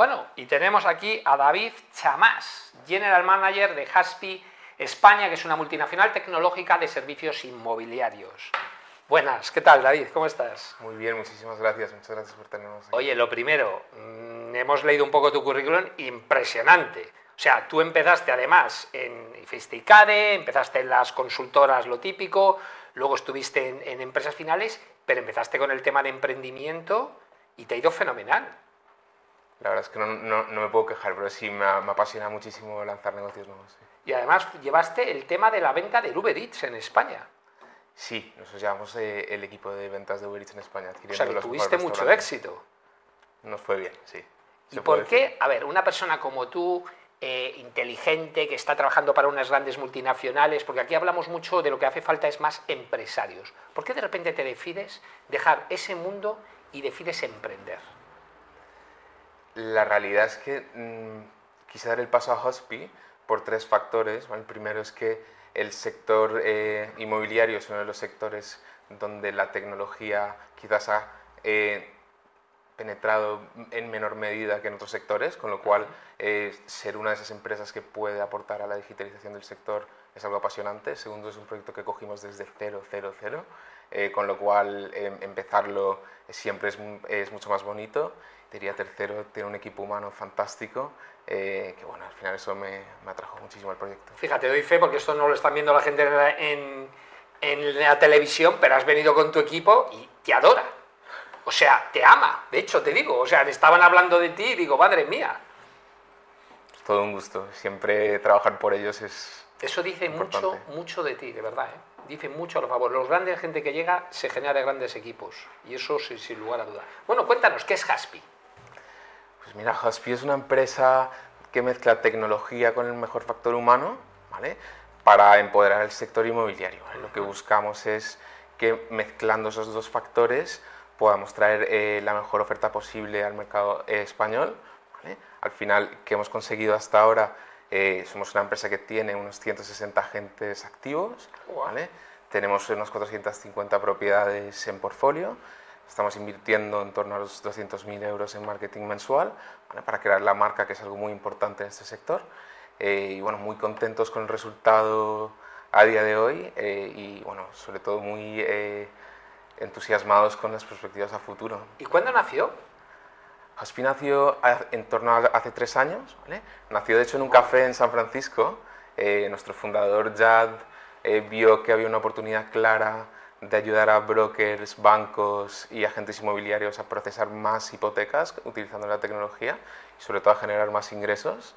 Bueno, y tenemos aquí a David Chamás, General Manager de Haspi España, que es una multinacional tecnológica de servicios inmobiliarios. Buenas, ¿qué tal David? ¿Cómo estás? Muy bien, muchísimas gracias, muchas gracias por tenernos aquí. Oye, lo primero, mm, hemos leído un poco tu currículum, impresionante. O sea, tú empezaste además en Festicade, empezaste en las consultoras, lo típico, luego estuviste en, en empresas finales, pero empezaste con el tema de emprendimiento y te ha ido fenomenal. La verdad es que no, no, no me puedo quejar, pero sí me, me apasiona muchísimo lanzar negocios nuevos. Sí. Y además llevaste el tema de la venta de Uber Eats en España. Sí, nosotros llevamos eh, el equipo de ventas de Uber Eats en España. O sea, que tuviste mucho éxito. Nos fue bien, sí. ¿Y por qué? A ver, una persona como tú, eh, inteligente, que está trabajando para unas grandes multinacionales, porque aquí hablamos mucho de lo que hace falta es más empresarios. ¿Por qué de repente te decides dejar ese mundo y decides emprender? La realidad es que mm, quise dar el paso a Hospi por tres factores. El primero es que el sector eh, inmobiliario es uno de los sectores donde la tecnología quizás ha eh, penetrado en menor medida que en otros sectores, con lo cual eh, ser una de esas empresas que puede aportar a la digitalización del sector es algo apasionante. Segundo, es un proyecto que cogimos desde cero, cero, cero, eh, con lo cual eh, empezarlo siempre es, mu- es mucho más bonito. Diría tercero, tiene un equipo humano fantástico, eh, que bueno, al final eso me, me atrajo muchísimo al proyecto. Fíjate, doy fe porque esto no lo están viendo la gente en la, en- en la televisión, pero has venido con tu equipo y te adora. O sea, te ama, de hecho, te digo. O sea, estaban hablando de ti y digo, madre mía. Es todo un gusto, siempre trabajar por ellos es... Eso dice mucho, mucho de ti, de verdad. ¿eh? Dice mucho a lo favor. Los grandes gente que llega se genera de grandes equipos. Y eso sin, sin lugar a duda. Bueno, cuéntanos, ¿qué es Haspi? Pues mira, Hospi es una empresa que mezcla tecnología con el mejor factor humano, ¿vale? Para empoderar el sector inmobiliario. Lo que buscamos es que mezclando esos dos factores podamos traer eh, la mejor oferta posible al mercado eh, español. Al final, que hemos conseguido hasta ahora, eh, somos una empresa que tiene unos 160 agentes activos. ¿vale? tenemos unos 450 propiedades en portfolio, Estamos invirtiendo en torno a los 200.000 euros en marketing mensual ¿vale? para crear la marca, que es algo muy importante en este sector. Eh, y bueno, muy contentos con el resultado a día de hoy eh, y bueno, sobre todo muy eh, entusiasmados con las perspectivas a futuro. ¿Y cuándo nació? Hospi nació en torno a hace tres años, ¿vale? Nació de hecho en un café en San Francisco. Eh, nuestro fundador Jad eh, vio que había una oportunidad clara de ayudar a brokers, bancos y agentes inmobiliarios a procesar más hipotecas utilizando la tecnología y sobre todo a generar más ingresos.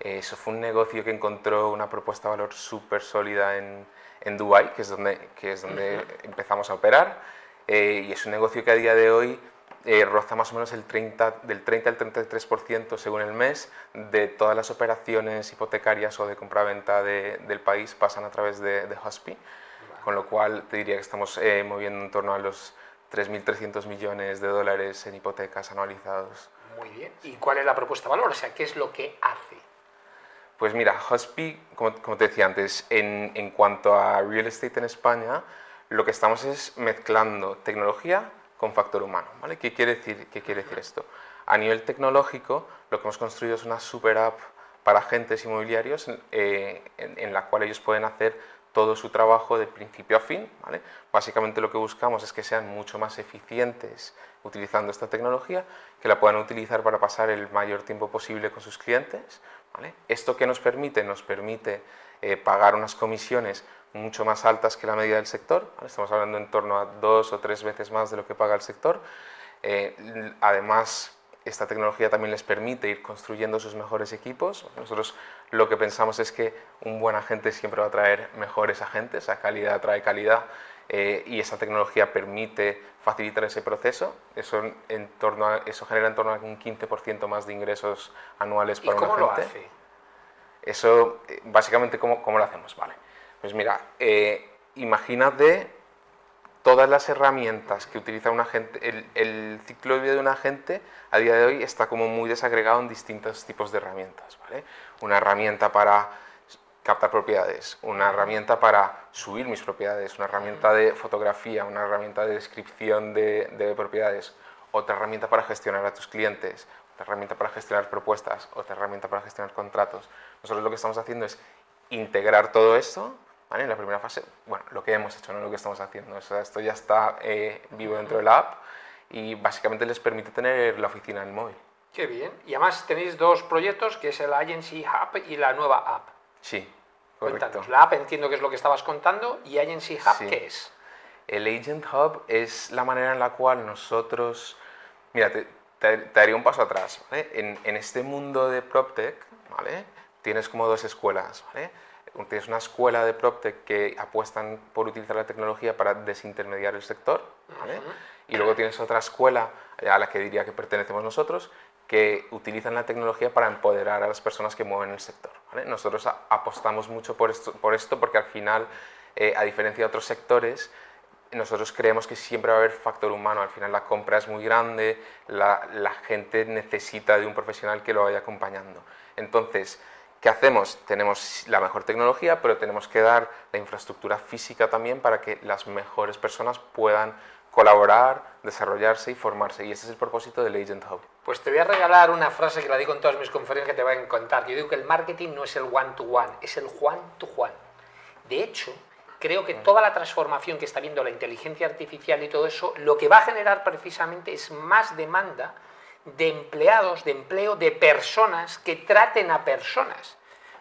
Eh, eso fue un negocio que encontró una propuesta de valor súper sólida en, en Dubái, que es donde, que es donde empezamos a operar. Y es un negocio que a día de hoy eh, roza más o menos el 30, del 30 al 33% según el mes de todas las operaciones hipotecarias o de compraventa de, del país pasan a través de, de Hospi, con lo cual te diría que estamos eh, moviendo en torno a los 3.300 millones de dólares en hipotecas anualizados. Muy bien. ¿Y cuál es la propuesta de valor? O sea, ¿qué es lo que hace? Pues mira, Hospi, como, como te decía antes, en, en cuanto a real estate en España, lo que estamos es mezclando tecnología con factor humano. ¿vale? ¿Qué, quiere decir, ¿Qué quiere decir esto? A nivel tecnológico, lo que hemos construido es una super app para agentes inmobiliarios eh, en, en la cual ellos pueden hacer todo su trabajo de principio a fin. ¿vale? Básicamente lo que buscamos es que sean mucho más eficientes utilizando esta tecnología, que la puedan utilizar para pasar el mayor tiempo posible con sus clientes. ¿vale? ¿Esto qué nos permite? Nos permite eh, pagar unas comisiones mucho más altas que la media del sector. ¿vale? Estamos hablando en torno a dos o tres veces más de lo que paga el sector. Eh, además, esta tecnología también les permite ir construyendo sus mejores equipos. Nosotros lo que pensamos es que un buen agente siempre va a traer mejores agentes, la calidad trae calidad eh, y esa tecnología permite facilitar ese proceso. Eso, en torno a- eso genera en torno a un 15% más de ingresos anuales ¿Y para cómo un lo agente. hace? Eso, eh, básicamente, ¿cómo, cómo lo hacemos? Vale. Pues mira, eh, imagínate todas las herramientas que utiliza un agente, el, ciclo de vida de un agente a día de hoy está como muy desagregado en distintos tipos de herramientas. ¿vale? Una herramienta para captar propiedades, una herramienta para subir mis propiedades, una herramienta de fotografía, una herramienta de descripción de, de propiedades, otra herramienta para gestionar a tus clientes, otra herramienta para gestionar propuestas, otra herramienta para gestionar contratos. Nosotros lo que estamos haciendo es integrar todo esto ¿vale? en la primera fase. Bueno, lo que hemos hecho, no lo que estamos haciendo. O sea, esto ya está eh, vivo dentro de la app y básicamente les permite tener la oficina en el móvil. Qué bien. Y además tenéis dos proyectos, que es el Agency Hub y la nueva app. Sí, correcto. Cuéntanos, la app entiendo que es lo que estabas contando y Agency Hub, ¿qué es? El Agent Hub es la manera en la cual nosotros... Mira, te, te, daría un paso atrás. ¿vale? En, en, este mundo de PropTech, ¿vale? Tienes como dos escuelas. ¿vale? Tienes una escuela de PropTech que apuestan por utilizar la tecnología para desintermediar el sector. ¿vale? Y luego tienes otra escuela a la que diría que pertenecemos nosotros, que utilizan la tecnología para empoderar a las personas que mueven el sector. ¿vale? Nosotros apostamos mucho por esto, por esto porque al final, eh, a diferencia de otros sectores, nosotros creemos que siempre va a haber factor humano. Al final la compra es muy grande, la, la gente necesita de un profesional que lo vaya acompañando. Entonces, ¿qué hacemos? Tenemos la mejor tecnología, pero tenemos que dar la infraestructura física también para que las mejores personas puedan colaborar, desarrollarse y formarse. Y ese es el propósito del Agent Hub. Pues te voy a regalar una frase que la digo en todas mis conferencias que te voy a encantar. Yo digo que el marketing no es el one-to-one, es el one-to-one. De hecho, creo que toda la transformación que está viendo la inteligencia artificial y todo eso, lo que va a generar precisamente es más demanda de empleados, de empleo, de personas que traten a personas.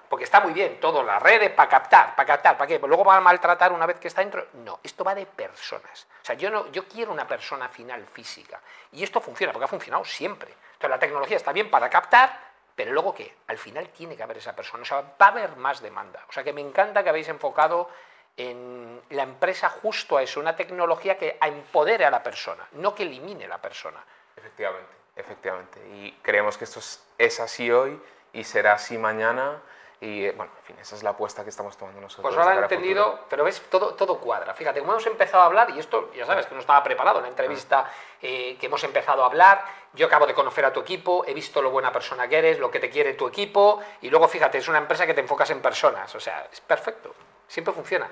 Porque está muy bien todo, las redes para captar, para captar, ¿para qué? Pues luego va a maltratar una vez que está dentro. No, esto va de personas. O sea, yo, no, yo quiero una persona final física. Y esto funciona, porque ha funcionado siempre. Entonces la tecnología está bien para captar, pero luego qué? Al final tiene que haber esa persona. O sea, va a haber más demanda. O sea, que me encanta que habéis enfocado en la empresa justo a eso, una tecnología que empodere a la persona, no que elimine a la persona. Efectivamente, efectivamente. Y creemos que esto es así hoy y será así mañana y eh, bueno, en fin, esa es la apuesta que estamos tomando nosotros. Pues ahora he entendido, pero ves, todo, todo cuadra. Fíjate, como hemos empezado a hablar, y esto ya sabes que no estaba preparado, la entrevista eh, que hemos empezado a hablar, yo acabo de conocer a tu equipo, he visto lo buena persona que eres, lo que te quiere tu equipo, y luego fíjate, es una empresa que te enfocas en personas, o sea, es perfecto, siempre funciona.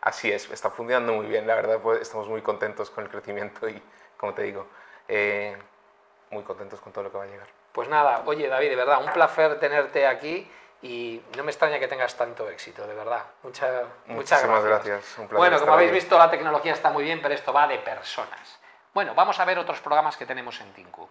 Así es, está funcionando muy bien, la verdad, pues, estamos muy contentos con el crecimiento y, como te digo, eh, muy contentos con todo lo que va a llegar. Pues nada, oye David, de verdad, un placer tenerte aquí y no me extraña que tengas tanto éxito, de verdad. muchas gracias. gracias. bueno, como habéis visto, la tecnología está muy bien, pero esto va de personas. Bueno, vamos a ver otros programas que tenemos en Tinku.